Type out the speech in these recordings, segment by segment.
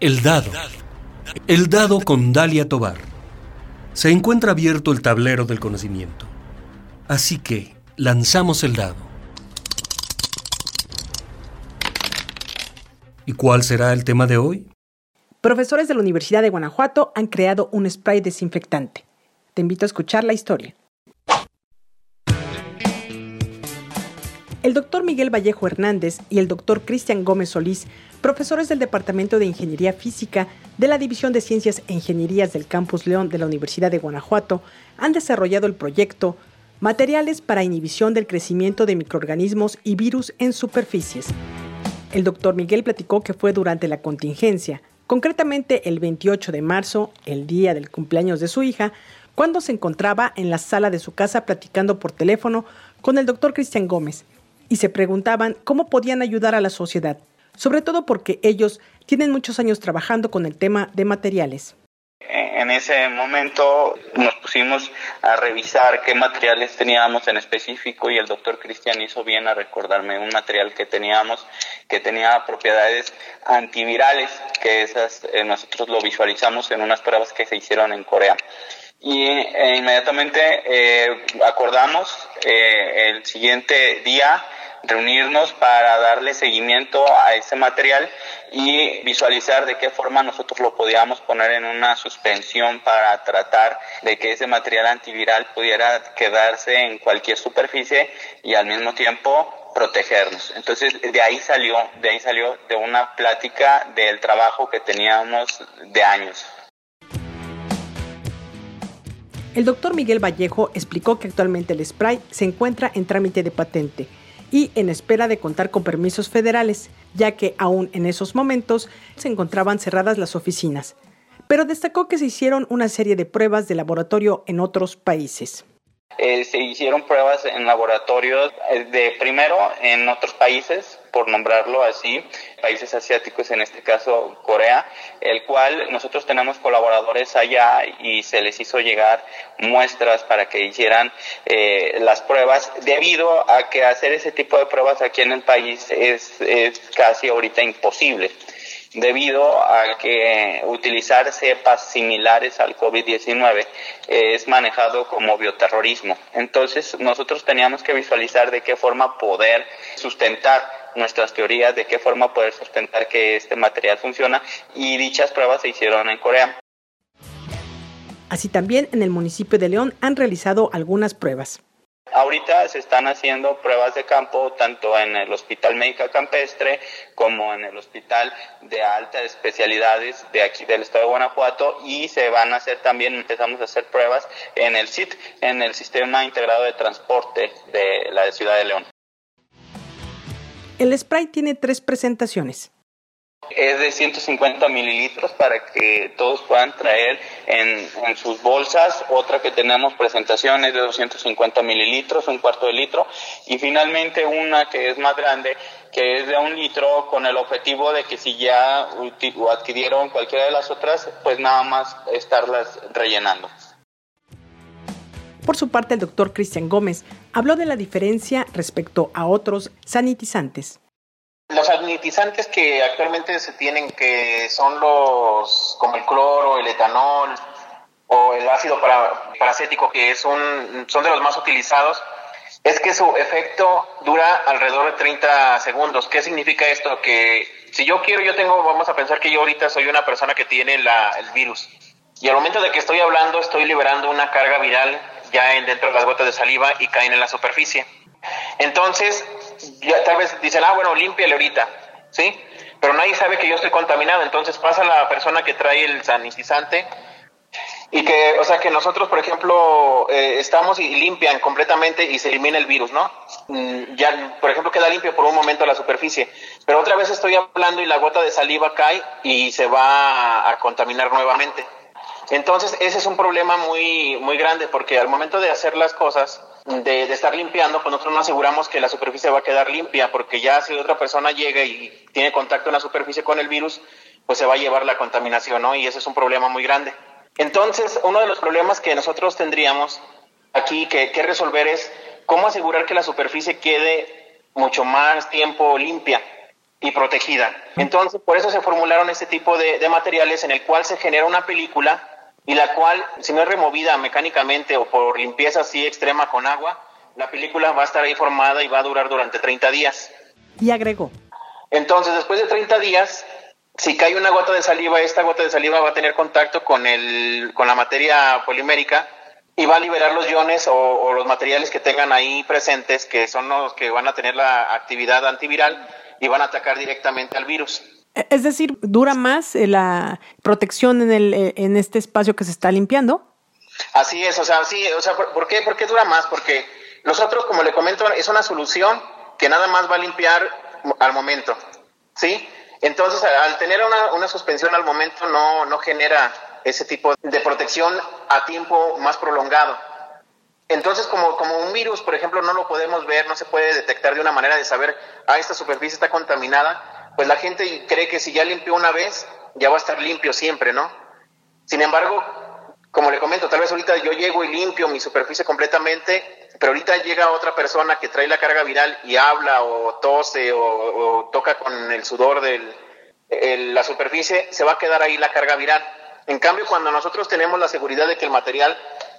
El dado. El dado con Dalia Tobar. Se encuentra abierto el tablero del conocimiento. Así que lanzamos el dado. ¿Y cuál será el tema de hoy? Profesores de la Universidad de Guanajuato han creado un spray desinfectante. Te invito a escuchar la historia. El doctor Miguel Vallejo Hernández y el doctor Cristian Gómez Solís, profesores del Departamento de Ingeniería Física de la División de Ciencias e Ingenierías del Campus León de la Universidad de Guanajuato, han desarrollado el proyecto Materiales para inhibición del crecimiento de microorganismos y virus en superficies. El doctor Miguel platicó que fue durante la contingencia, concretamente el 28 de marzo, el día del cumpleaños de su hija, cuando se encontraba en la sala de su casa platicando por teléfono con el doctor Cristian Gómez, y se preguntaban cómo podían ayudar a la sociedad, sobre todo porque ellos tienen muchos años trabajando con el tema de materiales. En ese momento nos pusimos a revisar qué materiales teníamos en específico y el doctor Cristian hizo bien a recordarme un material que teníamos que tenía propiedades antivirales, que esas eh, nosotros lo visualizamos en unas pruebas que se hicieron en Corea y eh, inmediatamente eh, acordamos eh, el siguiente día reunirnos para darle seguimiento a ese material y visualizar de qué forma nosotros lo podíamos poner en una suspensión para tratar de que ese material antiviral pudiera quedarse en cualquier superficie y al mismo tiempo protegernos. Entonces, de ahí salió, de ahí salió de una plática del trabajo que teníamos de años. El doctor Miguel Vallejo explicó que actualmente el spray se encuentra en trámite de patente y en espera de contar con permisos federales, ya que aún en esos momentos se encontraban cerradas las oficinas. Pero destacó que se hicieron una serie de pruebas de laboratorio en otros países. Eh, se hicieron pruebas en laboratorios eh, de primero en otros países, por nombrarlo así, países asiáticos, en este caso Corea, el cual nosotros tenemos colaboradores allá y se les hizo llegar muestras para que hicieran eh, las pruebas, debido a que hacer ese tipo de pruebas aquí en el país es, es casi ahorita imposible debido a que utilizar cepas similares al COVID-19 es manejado como bioterrorismo. Entonces, nosotros teníamos que visualizar de qué forma poder sustentar nuestras teorías, de qué forma poder sustentar que este material funciona y dichas pruebas se hicieron en Corea. Así también en el municipio de León han realizado algunas pruebas. Ahorita se están haciendo pruebas de campo tanto en el Hospital Médica Campestre como en el Hospital de Altas Especialidades de aquí del Estado de Guanajuato y se van a hacer también, empezamos a hacer pruebas en el SIT, en el Sistema Integrado de Transporte de la Ciudad de León. El spray tiene tres presentaciones. Es de 150 mililitros para que todos puedan traer en, en, sus bolsas. Otra que tenemos presentación es de 250 mililitros, un cuarto de litro. Y finalmente una que es más grande, que es de un litro, con el objetivo de que si ya adquirieron cualquiera de las otras, pues nada más estarlas rellenando. Por su parte, el doctor Cristian Gómez habló de la diferencia respecto a otros sanitizantes. Los sanitizantes que actualmente se tienen, que son los como el cloro, el etanol o el ácido para, paracético, que es un, son de los más utilizados, es que su efecto dura alrededor de 30 segundos. ¿Qué significa esto? Que si yo quiero, yo tengo, vamos a pensar que yo ahorita soy una persona que tiene la, el virus. Y al momento de que estoy hablando, estoy liberando una carga viral ya en, dentro de las gotas de saliva y caen en la superficie. Entonces, ya tal vez dicen, ah, bueno, límpiale ahorita, ¿sí? Pero nadie sabe que yo estoy contaminado, entonces pasa la persona que trae el sanitizante y que, o sea, que nosotros, por ejemplo, eh, estamos y limpian completamente y se elimina el virus, ¿no? Mm, ya, por ejemplo, queda limpio por un momento la superficie, pero otra vez estoy hablando y la gota de saliva cae y se va a contaminar nuevamente. Entonces, ese es un problema muy, muy grande porque al momento de hacer las cosas, de, estar limpiando, pues nosotros no aseguramos que la superficie va a quedar limpia, porque ya si otra persona llega y tiene contacto en la superficie con el virus, pues se va a llevar la contaminación, ¿no? Y ese es un problema muy grande. Entonces, uno de los problemas que nosotros tendríamos aquí que, resolver es cómo asegurar que la superficie quede mucho más tiempo limpia. y protegida. Entonces, por eso se formularon este tipo de materiales en el cual se genera una película y la cual, si no es removida mecánicamente o por limpieza así extrema con agua, la película va a estar ahí formada y va a durar durante 30 días. Y agregó. Entonces, después de 30 días, si cae una gota de saliva, esta gota de saliva va a tener contacto con, el, con la materia polimérica y va a liberar los iones o, los materiales que tengan ahí presentes, que son los que van a tener la actividad antiviral y van a atacar directamente al virus. E, es decir, ¿dura más eh, la protección en, el, eh, en este espacio que se está limpiando? Así es, o sea, sí, o sea, ¿por, qué, ¿por qué dura más? Porque nosotros, como le comento, es una solución que nada más va a limpiar al momento, ¿sí? Entonces, al tener una, una suspensión al momento no, no genera ese tipo de protección a tiempo más prolongado. Entonces, como, como un virus, por ejemplo, no lo podemos ver, no se puede detectar de una manera de saber, ah, esta superficie está contaminada, pues la gente cree que si ya limpió una vez, ya va a estar limpio siempre, ¿no? Sin embargo, como le comento, tal vez ahorita yo llego y limpio mi superficie completamente, pero ahorita llega otra persona que trae la carga viral y habla o tose o, toca con el sudor de la superficie, se va a quedar ahí la carga viral. En cambio, cuando nosotros tenemos la seguridad de que el material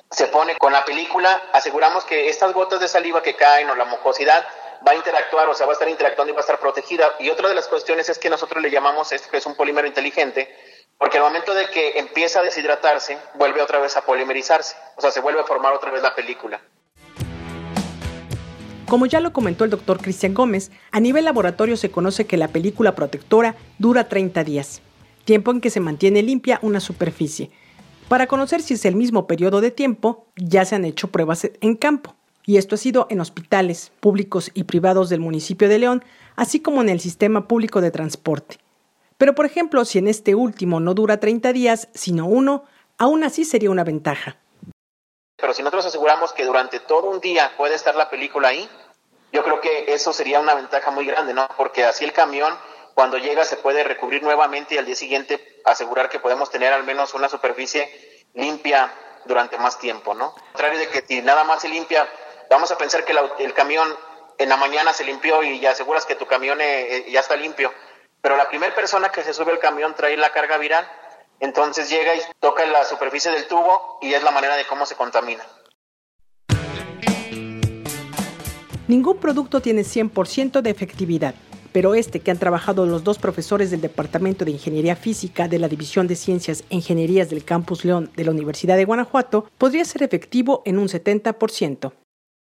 se pone con la película, aseguramos que estas gotas de saliva que caen o la mucosidad va a interactuar, o sea, va a estar interactuando y va a estar protegida. Y otra de las cuestiones es que nosotros le llamamos esto que es un polímero inteligente, porque al momento de que empieza a deshidratarse, vuelve otra vez a polimerizarse, o sea, se vuelve a formar otra vez la película. Como ya lo comentó el doctor Cristian Gómez, a nivel laboratorio se conoce que la película protectora dura 30 días tiempo en que se mantiene limpia una superficie. Para conocer si es el mismo periodo de tiempo, ya se han hecho pruebas en campo, y esto ha sido en hospitales públicos y privados del municipio de León, así como en el sistema público de transporte. Pero, por ejemplo, si en este último no dura 30 días, sino uno, aún así sería una ventaja. Pero si nosotros aseguramos que durante todo un día puede estar la película ahí, yo creo que eso sería una ventaja muy grande, ¿no? Porque así el camión cuando llega se puede recubrir nuevamente y al día siguiente asegurar que podemos tener al menos una superficie limpia durante más tiempo, ¿no? Al contrario de que si nada más se limpia, vamos a pensar que el camión en la mañana se limpió y ya aseguras que tu camión eh, eh, ya está limpio, pero la primera persona que se sube al camión trae la carga viral, entonces llega y toca la superficie del tubo y es la manera de cómo se contamina. Ningún producto tiene 100% de efectividad pero este que han trabajado los dos profesores del Departamento de Ingeniería Física de la División de Ciencias e Ingenierías del Campus León de la Universidad de Guanajuato podría ser efectivo en un 70%.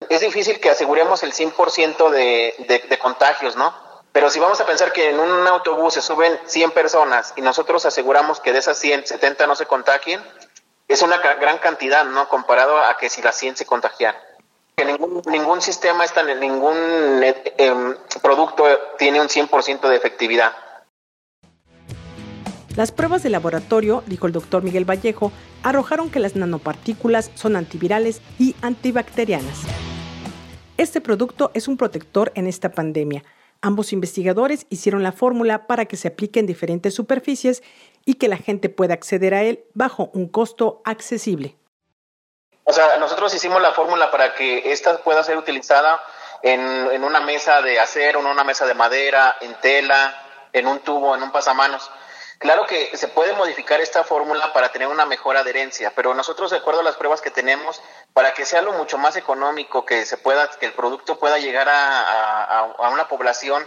Es difícil que aseguremos el 100% de, de, contagios, ¿no? Pero si vamos a pensar que en un autobús se suben 100 personas y nosotros aseguramos que de esas 100, 70 no se contagien, es una gran cantidad, ¿no? Comparado a que si las 100 se contagian que ningún, ningún sistema, está, ningún eh, producto tiene un 100% de efectividad. Las pruebas de laboratorio, dijo el doctor Miguel Vallejo, arrojaron que las nanopartículas son antivirales y antibacterianas. Este producto es un protector en esta pandemia. Ambos investigadores hicieron la fórmula para que se aplique en diferentes superficies y que la gente pueda acceder a él bajo un costo accesible. O sea, nosotros hicimos la fórmula para que esta pueda ser utilizada en, una mesa de acero, en una mesa de madera, en tela, en un tubo, en un pasamanos. Claro que se puede modificar esta fórmula para tener una mejor adherencia, pero nosotros, de acuerdo a las pruebas que tenemos, para que sea lo mucho más económico, que se pueda, que el producto pueda llegar a, una población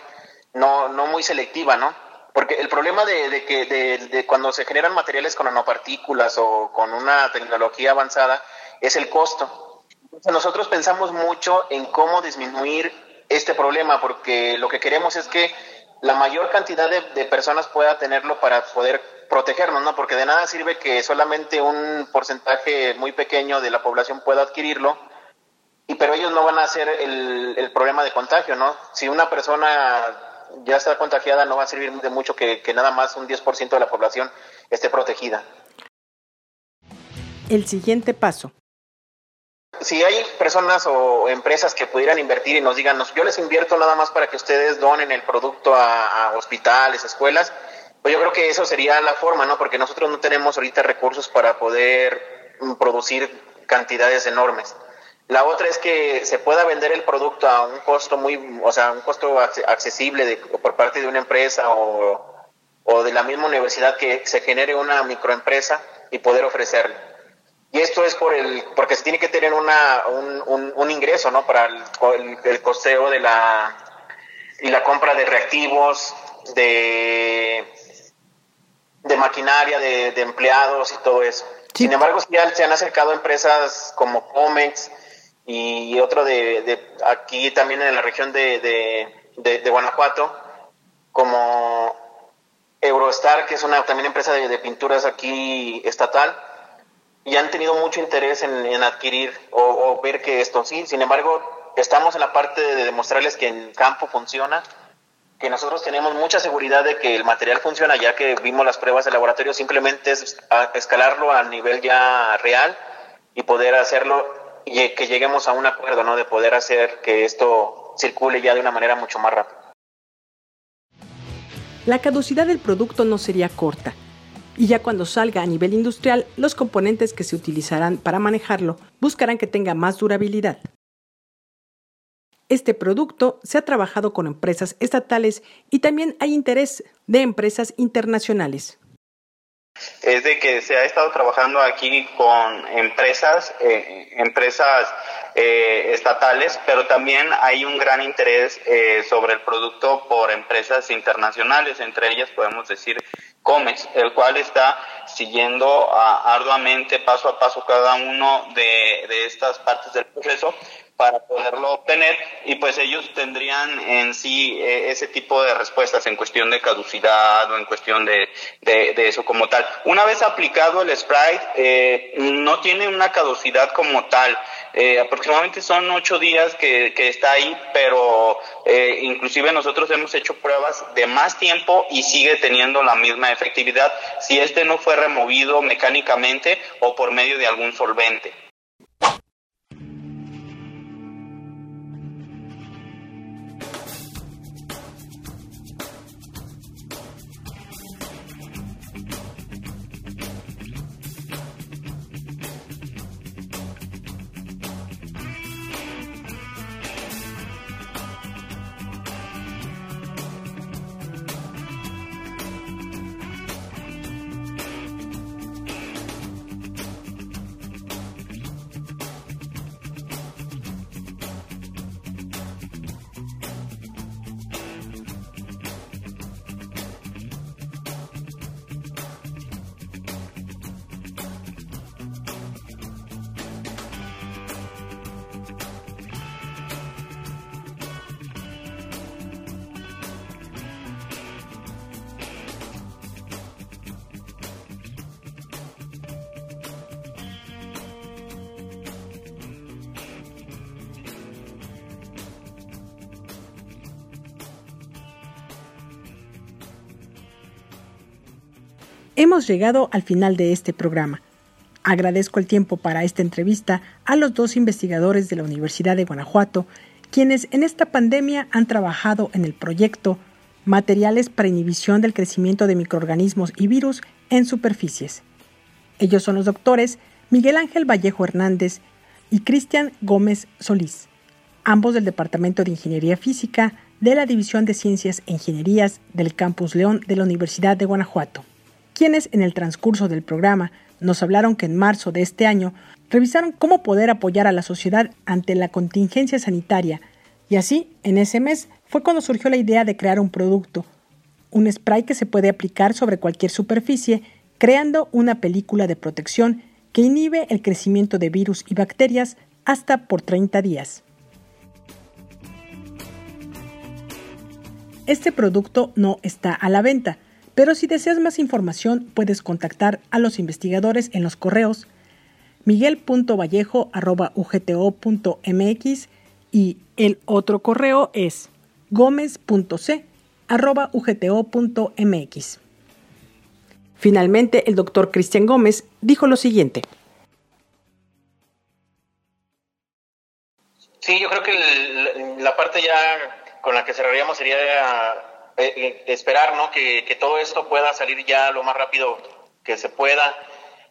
no, no muy selectiva, ¿no? Porque el problema de, que de, cuando se generan materiales con nanopartículas o con una tecnología avanzada es el costo. nosotros pensamos mucho en cómo disminuir este problema, porque lo que queremos es que la mayor cantidad de, personas pueda tenerlo para poder protegernos, ¿no? Porque de nada sirve que solamente un porcentaje muy pequeño de la población pueda adquirirlo, y pero ellos no van a el, el problema de contagio, ¿no? Si una persona ya está contagiada, no va a servir de mucho que, que nada más un 10% de la población esté protegida. El siguiente paso si hay personas o empresas que pudieran invertir y nos digan, yo les invierto nada más para que ustedes donen el producto a, hospitales, escuelas, pues yo creo que eso sería la forma, ¿no? Porque nosotros no tenemos ahorita recursos para poder producir cantidades enormes. La otra es que se pueda vender el producto a un costo muy, o sea, un costo accesible por parte de una empresa o, de la misma universidad que se genere una microempresa y poder ofrecerle. Y esto es por el, porque se tiene que tener una, un, un, ingreso, ¿no? Para el, el, costeo de la, y la compra de reactivos, de, de maquinaria, de, de empleados y todo eso. Sin embargo, ya se han acercado empresas como Comex y otro de, aquí también en la región de, de, Guanajuato, como Eurostar, que es una también empresa de, pinturas aquí estatal, y han tenido mucho interés en, adquirir o, ver que esto sí. Sin embargo, estamos en la parte de demostrarles que en campo funciona, que nosotros tenemos mucha seguridad de que el material funciona, ya que vimos las pruebas de laboratorio, simplemente es escalarlo a nivel ya real y poder hacerlo y que lleguemos a un acuerdo, ¿no? De poder hacer que esto circule ya de una manera mucho más rápida. La caducidad del producto no sería corta, y ya cuando salga a nivel industrial, los componentes que se utilizarán para manejarlo buscarán que tenga más durabilidad. Este producto se ha trabajado con empresas estatales y también hay interés de empresas internacionales es de que se ha estado trabajando aquí con empresas, eh, empresas eh, estatales, pero también hay un gran interés eh, sobre el producto por empresas internacionales, entre ellas podemos decir Comex, el cual está siguiendo arduamente paso a paso cada uno de, de estas partes del proceso para poderlo obtener y pues ellos tendrían en sí eh, ese tipo de respuestas en cuestión de caducidad o en cuestión de, de, eso como tal. Una vez aplicado el Sprite, eh, no tiene una caducidad como tal. Eh, aproximadamente son ocho días que, que está ahí, pero inclusive nosotros hemos hecho pruebas de más tiempo y sigue teniendo la misma efectividad si este no fue removido mecánicamente o por medio de algún solvente. Hemos llegado al final de este programa. Agradezco el tiempo para esta entrevista a los dos investigadores de la Universidad de Guanajuato, quienes en esta pandemia han trabajado en el proyecto Materiales para inhibición del crecimiento de microorganismos y virus en superficies. Ellos son los doctores Miguel Ángel Vallejo Hernández y Cristian Gómez Solís, ambos del Departamento de Ingeniería Física de la División de Ciencias e Ingenierías del Campus León de la Universidad de Guanajuato quienes en el transcurso del programa nos hablaron que en marzo de este año revisaron cómo poder apoyar a la sociedad ante la contingencia sanitaria y así, en ese mes, fue cuando surgió la idea de crear un producto, un spray que se puede aplicar sobre cualquier superficie, creando una película de protección que inhibe el crecimiento de virus y bacterias hasta por 30 días. Este producto no está a la venta, pero si deseas más información, puedes contactar a los investigadores en los correos miguel.vallejo.ugto.mx y el otro correo es gómez.c.ugto.mx. Finalmente, el doctor Cristian Gómez dijo lo siguiente. Sí, yo creo que la parte ya con la que cerraríamos sería eh, eh, esperar ¿no? Que, todo esto pueda salir ya lo más rápido que se pueda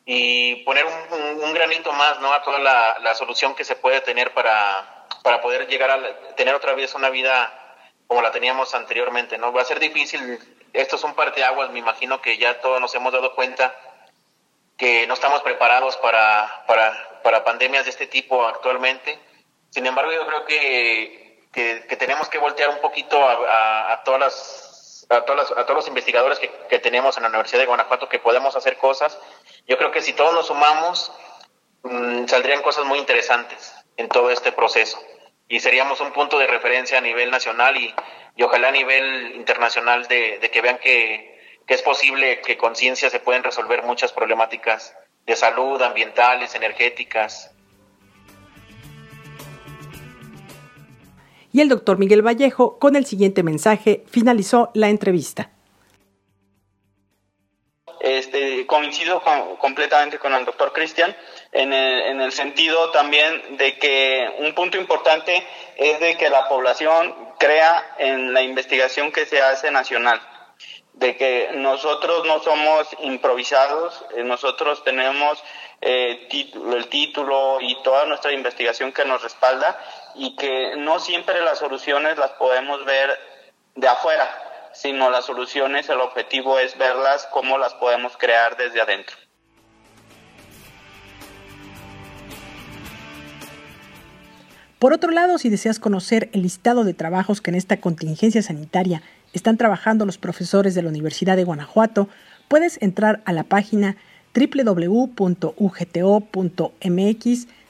y poner un, granito más ¿no? a toda la, solución que se puede tener para, para poder llegar a tener otra vez una vida como la teníamos anteriormente. ¿no? Va a ser difícil, esto es un parteaguas, me imagino que ya todos nos hemos dado cuenta que no estamos preparados para, para, para pandemias de este tipo actualmente. Sin embargo, yo creo que, que, tenemos que voltear un poquito a, todas las, a, todas a todos los investigadores que, que, tenemos en la Universidad de Guanajuato que podemos hacer cosas. Yo creo que si todos nos sumamos, mm, saldrían cosas muy interesantes en todo este proceso. Y seríamos un punto de referencia a nivel nacional y, y ojalá a nivel internacional de, de que vean que, que es posible que con ciencia se pueden resolver muchas problemáticas de salud, ambientales, energéticas. Y el doctor Miguel Vallejo, con el siguiente mensaje, finalizó la entrevista. Este, coincido completamente con el doctor Cristian en el, en el sentido también de que un punto importante es de que la población crea en la investigación que se hace nacional de que nosotros no somos improvisados, eh, nosotros tenemos eh, el título y toda nuestra investigación que nos respalda y que no siempre las soluciones las podemos ver de afuera, sino las soluciones, el objetivo es verlas, cómo las podemos crear desde adentro. Por otro lado, si deseas conocer el listado de trabajos que en esta contingencia sanitaria están trabajando los profesores de la Universidad de Guanajuato, puedes entrar a la página www.ugto.mx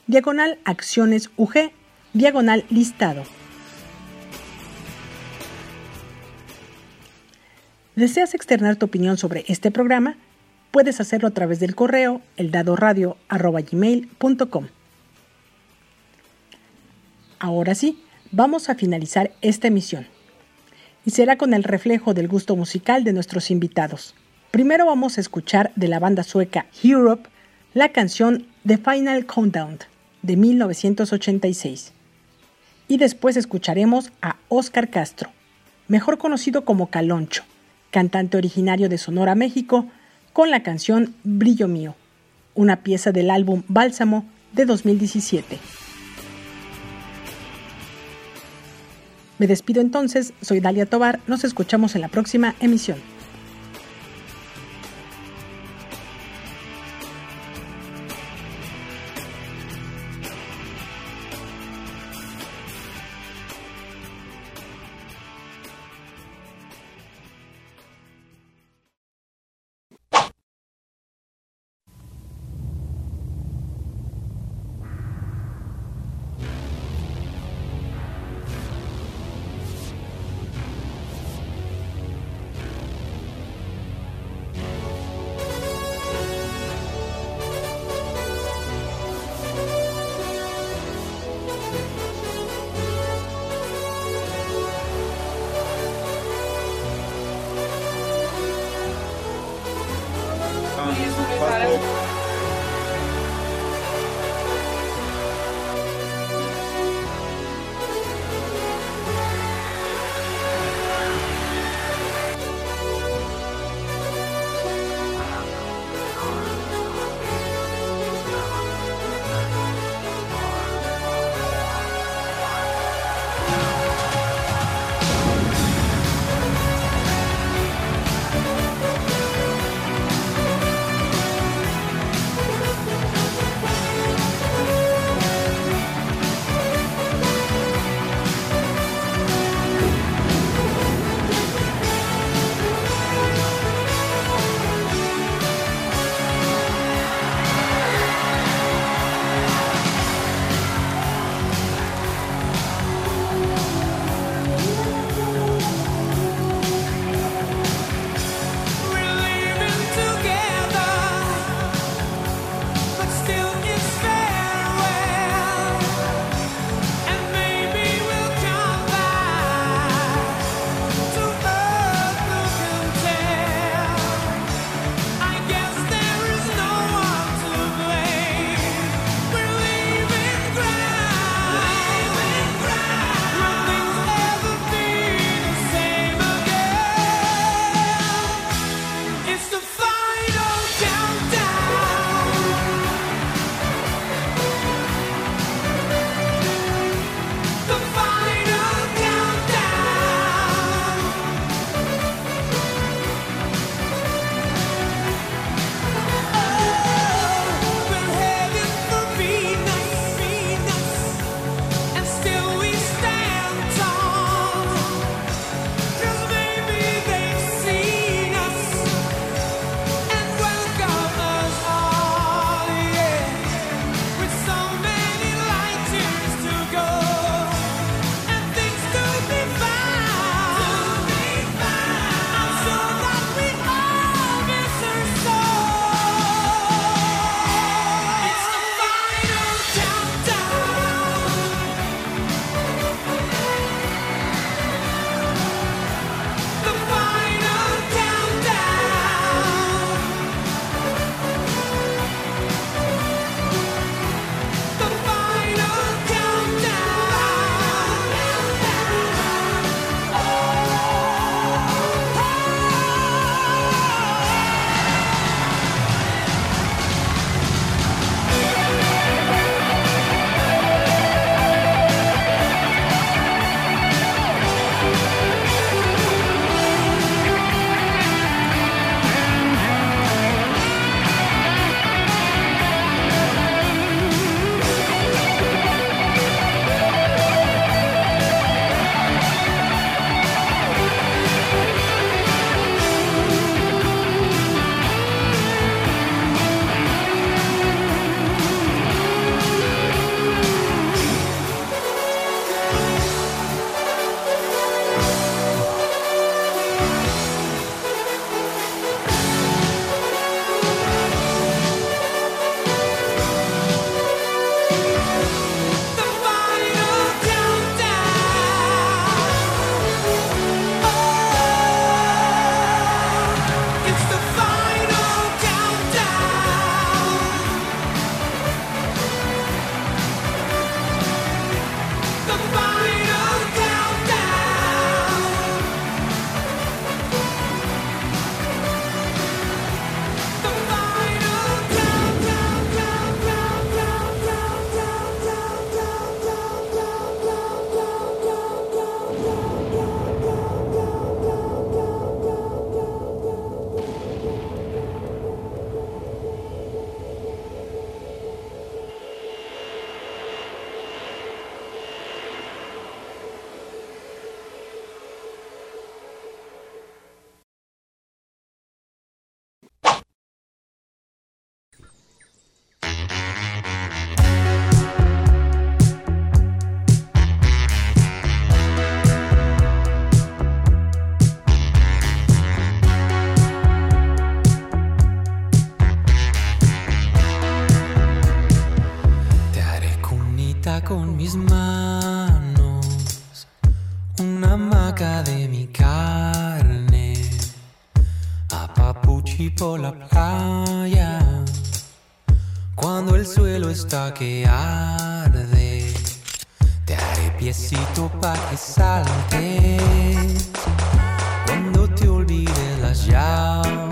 diagonal acciones UG diagonal listado. ¿Deseas externar tu opinión sobre este programa? Puedes hacerlo a través del correo eldadoradio.gmail.com. Ahora sí, vamos a finalizar esta emisión y será con el reflejo del gusto musical de nuestros invitados. Primero vamos a escuchar de la banda sueca Europe la canción The Final Countdown de 1986. Y después escucharemos a Oscar Castro, mejor conocido como Caloncho, cantante originario de Sonora, México, con la canción Brillo Mío, una pieza del álbum Bálsamo de 2017. Me despido entonces, soy Dalia Tobar, nos escuchamos en la próxima emisión. Con mis manos una maca de mi carne, a papuchi por la playa, cuando el suelo está que arde, te haré piecito para que saltes, cuando te olvides las llaves,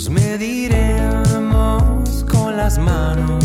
Nos mediremos con las manos